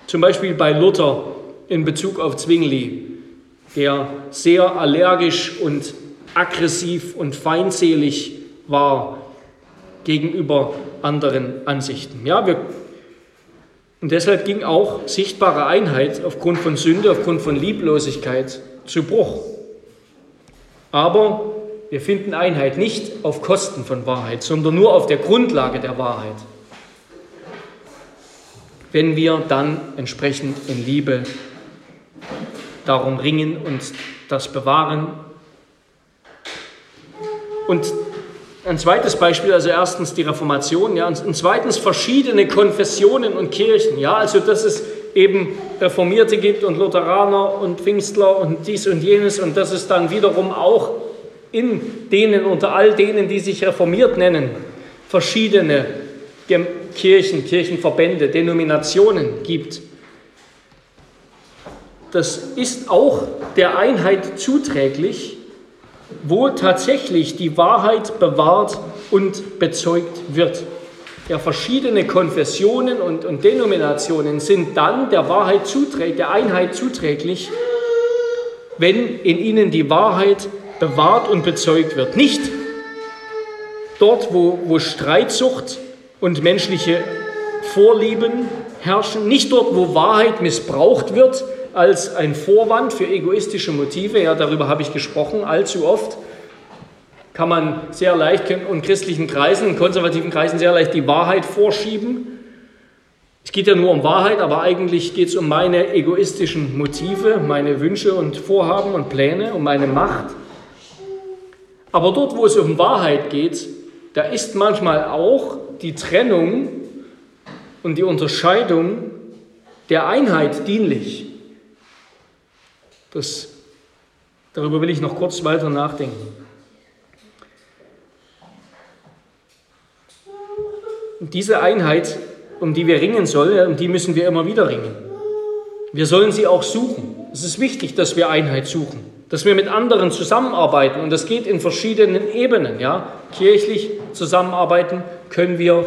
Zum Beispiel bei Luther in Bezug auf Zwingli, der sehr allergisch und aggressiv und feindselig war gegenüber anderen Ansichten. Ja, wir und deshalb ging auch sichtbare Einheit aufgrund von Sünde, aufgrund von Lieblosigkeit zu Bruch. Aber wir finden Einheit nicht auf Kosten von Wahrheit, sondern nur auf der Grundlage der Wahrheit. Wenn wir dann entsprechend in Liebe darum ringen und das bewahren. Und ein zweites Beispiel, also erstens die Reformation, ja, und zweitens verschiedene Konfessionen und Kirchen, ja, also dass es eben Reformierte gibt und Lutheraner und Pfingstler und dies und jenes und dass es dann wiederum auch in denen, unter all denen, die sich reformiert nennen, verschiedene Kirchen, Kirchenverbände, Denominationen gibt. Das ist auch der Einheit zuträglich, wo tatsächlich die Wahrheit bewahrt und bezeugt wird. Ja, verschiedene Konfessionen und, und Denominationen sind dann der Wahrheit zuträglich, der Einheit zuträglich, wenn in ihnen die Wahrheit bewahrt und bezeugt wird. Nicht dort, wo, wo Streitsucht und menschliche Vorlieben herrschen, nicht dort, wo Wahrheit missbraucht wird als ein Vorwand für egoistische Motive, ja, darüber habe ich gesprochen, allzu oft kann man sehr leicht in christlichen Kreisen, in konservativen Kreisen sehr leicht die Wahrheit vorschieben. Es geht ja nur um Wahrheit, aber eigentlich geht es um meine egoistischen Motive, meine Wünsche und Vorhaben und Pläne, um meine Macht. Aber dort, wo es um Wahrheit geht, da ist manchmal auch die Trennung und die Unterscheidung der Einheit dienlich. Das, darüber will ich noch kurz weiter nachdenken. Und diese Einheit, um die wir ringen sollen, um die müssen wir immer wieder ringen. Wir sollen sie auch suchen. Es ist wichtig, dass wir Einheit suchen dass wir mit anderen zusammenarbeiten und das geht in verschiedenen Ebenen. Ja? Kirchlich zusammenarbeiten können wir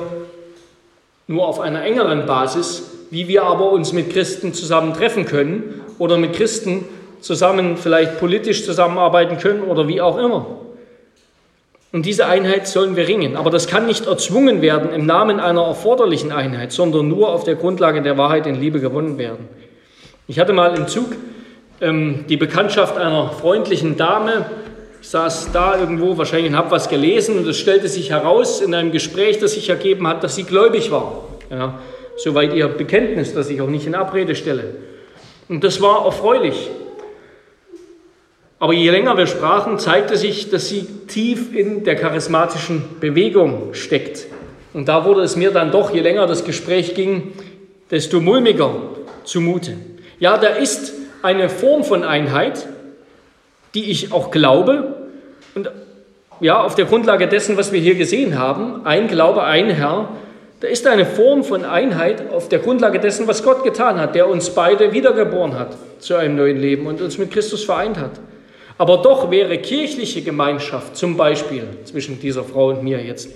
nur auf einer engeren Basis, wie wir aber uns mit Christen zusammen treffen können oder mit Christen zusammen vielleicht politisch zusammenarbeiten können oder wie auch immer. Und diese Einheit sollen wir ringen. Aber das kann nicht erzwungen werden im Namen einer erforderlichen Einheit, sondern nur auf der Grundlage der Wahrheit in Liebe gewonnen werden. Ich hatte mal im Zug ähm, die Bekanntschaft einer freundlichen Dame. Ich saß da irgendwo wahrscheinlich und habe was gelesen und es stellte sich heraus in einem Gespräch, das sich ergeben hat, dass sie gläubig war. Ja, soweit ihr Bekenntnis, das ich auch nicht in Abrede stelle. Und das war erfreulich. Aber je länger wir sprachen, zeigte sich, dass sie tief in der charismatischen Bewegung steckt. Und da wurde es mir dann doch, je länger das Gespräch ging, desto mulmiger zumute. Ja, da ist eine Form von Einheit, die ich auch glaube. Und ja, auf der Grundlage dessen, was wir hier gesehen haben, ein Glaube, ein Herr, da ist eine Form von Einheit auf der Grundlage dessen, was Gott getan hat, der uns beide wiedergeboren hat zu einem neuen Leben und uns mit Christus vereint hat. Aber doch wäre kirchliche Gemeinschaft, zum Beispiel zwischen dieser Frau und mir jetzt,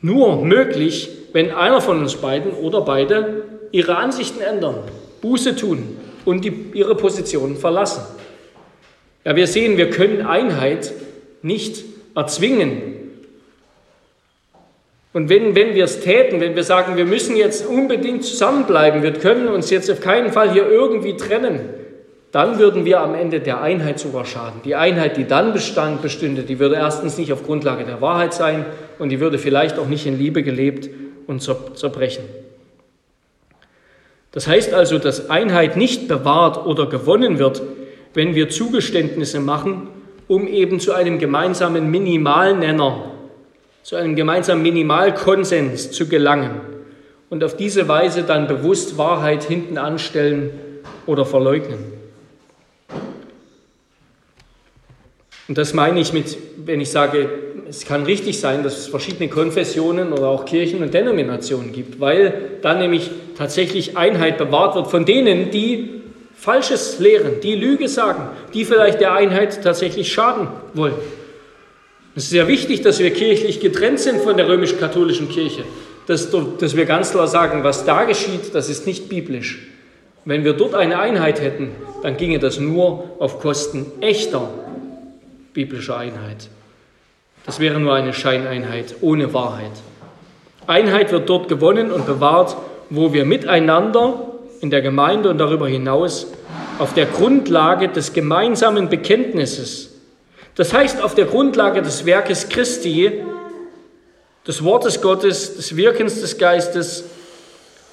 nur möglich, wenn einer von uns beiden oder beide ihre Ansichten ändern, Buße tun, und die, ihre Position verlassen. Ja, wir sehen, wir können Einheit nicht erzwingen. Und wenn, wenn wir es täten, wenn wir sagen, wir müssen jetzt unbedingt zusammenbleiben, wir können uns jetzt auf keinen Fall hier irgendwie trennen, dann würden wir am Ende der Einheit sogar schaden. Die Einheit, die dann bestand, bestünde, die würde erstens nicht auf Grundlage der Wahrheit sein und die würde vielleicht auch nicht in Liebe gelebt und zerbrechen. Das heißt also, dass Einheit nicht bewahrt oder gewonnen wird, wenn wir Zugeständnisse machen, um eben zu einem gemeinsamen Minimalnenner, zu einem gemeinsamen Minimalkonsens zu gelangen und auf diese Weise dann bewusst Wahrheit hinten anstellen oder verleugnen. Und das meine ich mit, wenn ich sage, es kann richtig sein, dass es verschiedene Konfessionen oder auch Kirchen und Denominationen gibt, weil dann nämlich tatsächlich Einheit bewahrt wird von denen, die Falsches lehren, die Lüge sagen, die vielleicht der Einheit tatsächlich schaden wollen. Es ist sehr wichtig, dass wir kirchlich getrennt sind von der römisch-katholischen Kirche, dass, dass wir ganz klar sagen, was da geschieht, das ist nicht biblisch. Wenn wir dort eine Einheit hätten, dann ginge das nur auf Kosten echter biblischer Einheit. Das wäre nur eine Scheineinheit ohne Wahrheit. Einheit wird dort gewonnen und bewahrt, wo wir miteinander in der Gemeinde und darüber hinaus auf der Grundlage des gemeinsamen Bekenntnisses. Das heißt, auf der Grundlage des Werkes Christi, des Wortes Gottes, des Wirkens des Geistes,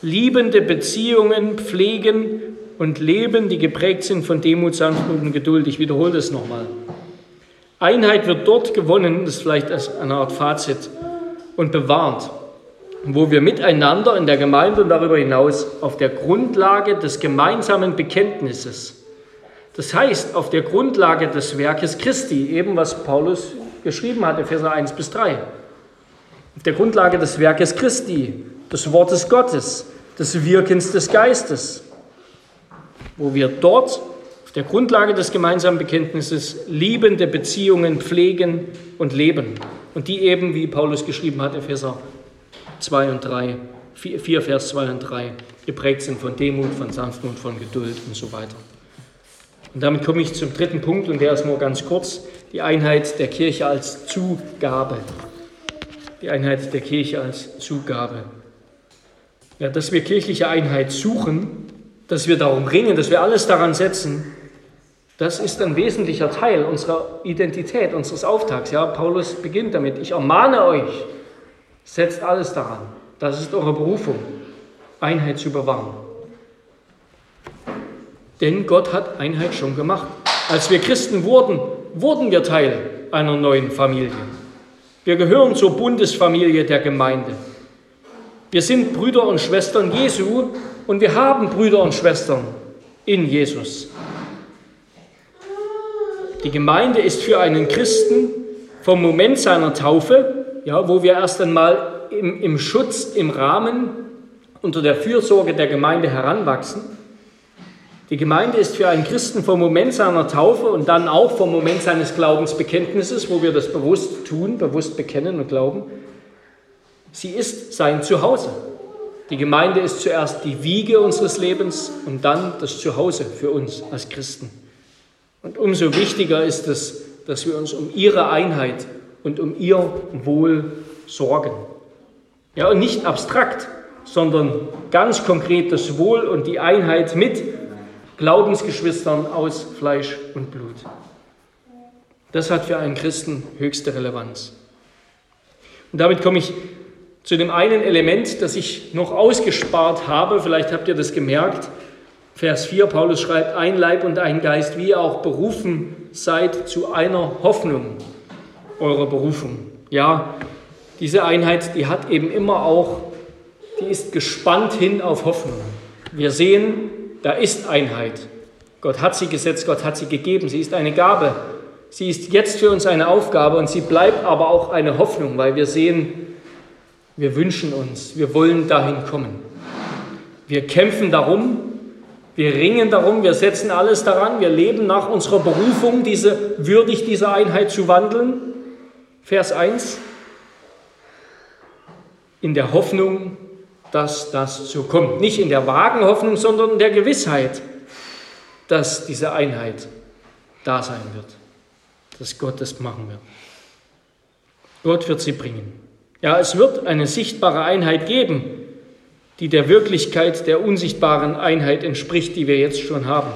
liebende Beziehungen pflegen und leben, die geprägt sind von Demut, Sanftmut und Geduld. Ich wiederhole das nochmal. Einheit wird dort gewonnen, das ist vielleicht eine Art Fazit, und bewahrt, wo wir miteinander in der Gemeinde und darüber hinaus auf der Grundlage des gemeinsamen Bekenntnisses, das heißt auf der Grundlage des Werkes Christi, eben was Paulus geschrieben hat, Epheser 1 bis 3, auf der Grundlage des Werkes Christi, des Wortes Gottes, des Wirkens des Geistes, wo wir dort der Grundlage des gemeinsamen Bekenntnisses liebende Beziehungen pflegen und leben. Und die eben, wie Paulus geschrieben hat, Epheser 2 und 3, 4, Vers 2 und 3, geprägt sind von Demut, von Sanftmut, von Geduld und so weiter. Und damit komme ich zum dritten Punkt und der ist nur ganz kurz, die Einheit der Kirche als Zugabe. Die Einheit der Kirche als Zugabe. Ja, dass wir kirchliche Einheit suchen, dass wir darum ringen, dass wir alles daran setzen, das ist ein wesentlicher Teil unserer Identität, unseres Auftrags. Ja, Paulus beginnt damit, ich ermahne euch, setzt alles daran. Das ist eure Berufung, Einheit zu bewahren. Denn Gott hat Einheit schon gemacht. Als wir Christen wurden, wurden wir Teil einer neuen Familie. Wir gehören zur Bundesfamilie der Gemeinde. Wir sind Brüder und Schwestern Jesu und wir haben Brüder und Schwestern in Jesus. Die Gemeinde ist für einen Christen vom Moment seiner Taufe, ja, wo wir erst einmal im, im Schutz, im Rahmen, unter der Fürsorge der Gemeinde heranwachsen. Die Gemeinde ist für einen Christen vom Moment seiner Taufe und dann auch vom Moment seines Glaubensbekenntnisses, wo wir das bewusst tun, bewusst bekennen und glauben. Sie ist sein Zuhause. Die Gemeinde ist zuerst die Wiege unseres Lebens und dann das Zuhause für uns als Christen. Und umso wichtiger ist es, dass wir uns um ihre Einheit und um ihr Wohl sorgen. Ja, und nicht abstrakt, sondern ganz konkret das Wohl und die Einheit mit Glaubensgeschwistern aus Fleisch und Blut. Das hat für einen Christen höchste Relevanz. Und damit komme ich zu dem einen Element, das ich noch ausgespart habe. Vielleicht habt ihr das gemerkt. Vers 4, Paulus schreibt, ein Leib und ein Geist, wie ihr auch berufen seid zu einer Hoffnung eurer Berufung. Ja, diese Einheit, die hat eben immer auch, die ist gespannt hin auf Hoffnung. Wir sehen, da ist Einheit. Gott hat sie gesetzt, Gott hat sie gegeben, sie ist eine Gabe. Sie ist jetzt für uns eine Aufgabe und sie bleibt aber auch eine Hoffnung, weil wir sehen, wir wünschen uns, wir wollen dahin kommen. Wir kämpfen darum, wir ringen darum, wir setzen alles daran, wir leben nach unserer Berufung, diese würdig dieser Einheit zu wandeln. Vers 1. In der Hoffnung, dass das so kommt. Nicht in der vagen Hoffnung, sondern in der Gewissheit, dass diese Einheit da sein wird. Dass Gott das machen wird. Gott wird sie bringen. Ja, es wird eine sichtbare Einheit geben, die der Wirklichkeit der unsichtbaren Einheit entspricht, die wir jetzt schon haben.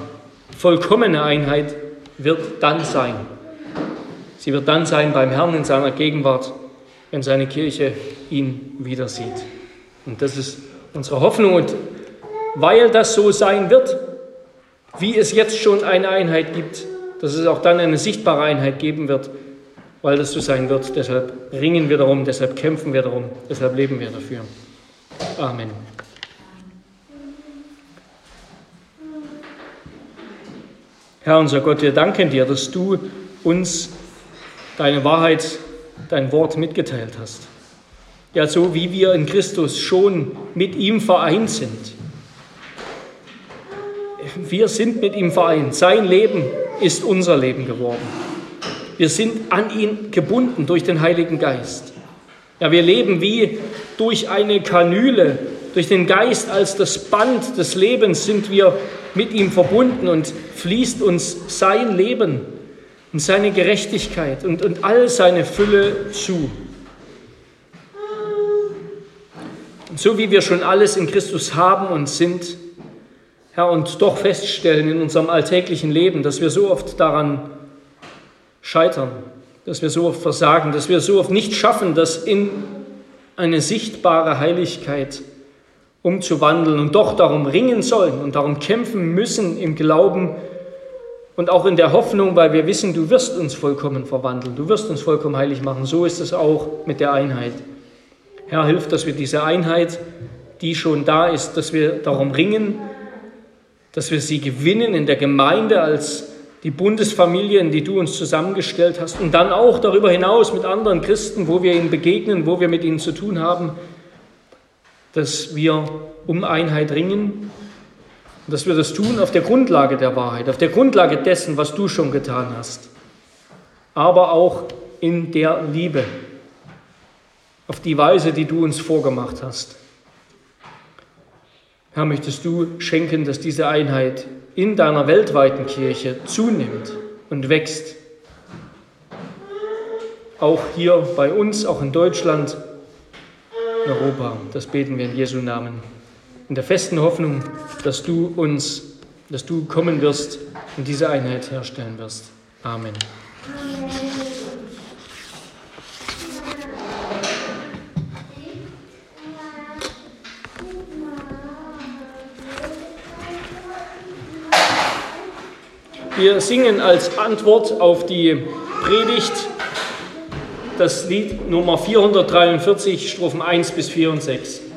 Vollkommene Einheit wird dann sein. Sie wird dann sein beim Herrn in seiner Gegenwart, wenn seine Kirche ihn wieder sieht. Und das ist unsere Hoffnung. Und weil das so sein wird, wie es jetzt schon eine Einheit gibt, dass es auch dann eine sichtbare Einheit geben wird, weil das so sein wird. Deshalb ringen wir darum, deshalb kämpfen wir darum, deshalb leben wir dafür. Amen. Herr unser Gott, wir danken dir, dass du uns deine Wahrheit, dein Wort mitgeteilt hast. Ja, so wie wir in Christus schon mit ihm vereint sind. Wir sind mit ihm vereint. Sein Leben ist unser Leben geworden. Wir sind an ihn gebunden durch den Heiligen Geist. Ja, wir leben wie durch eine Kanüle, durch den Geist als das Band des Lebens sind wir mit ihm verbunden und fließt uns sein Leben und seine Gerechtigkeit und, und all seine Fülle zu. Und so wie wir schon alles in Christus haben und sind, Herr, und doch feststellen in unserem alltäglichen Leben, dass wir so oft daran scheitern, dass wir so oft versagen, dass wir so oft nicht schaffen, das in eine sichtbare Heiligkeit umzuwandeln und doch darum ringen sollen und darum kämpfen müssen im Glauben und auch in der Hoffnung, weil wir wissen, du wirst uns vollkommen verwandeln, du wirst uns vollkommen heilig machen. So ist es auch mit der Einheit. Herr, hilf, dass wir diese Einheit, die schon da ist, dass wir darum ringen, dass wir sie gewinnen in der Gemeinde als die Bundesfamilien, die du uns zusammengestellt hast und dann auch darüber hinaus mit anderen Christen, wo wir ihnen begegnen, wo wir mit ihnen zu tun haben, dass wir um Einheit ringen und dass wir das tun auf der Grundlage der Wahrheit, auf der Grundlage dessen, was du schon getan hast, aber auch in der Liebe, auf die Weise, die du uns vorgemacht hast. Herr, möchtest du schenken, dass diese Einheit in deiner weltweiten Kirche zunimmt und wächst. Auch hier bei uns, auch in Deutschland, Europa. Das beten wir in Jesu Namen. In der festen Hoffnung, dass du uns, dass du kommen wirst und diese Einheit herstellen wirst. Amen. Wir singen als Antwort auf die Predigt das Lied Nummer 443, Strophen 1 bis 4 und 6.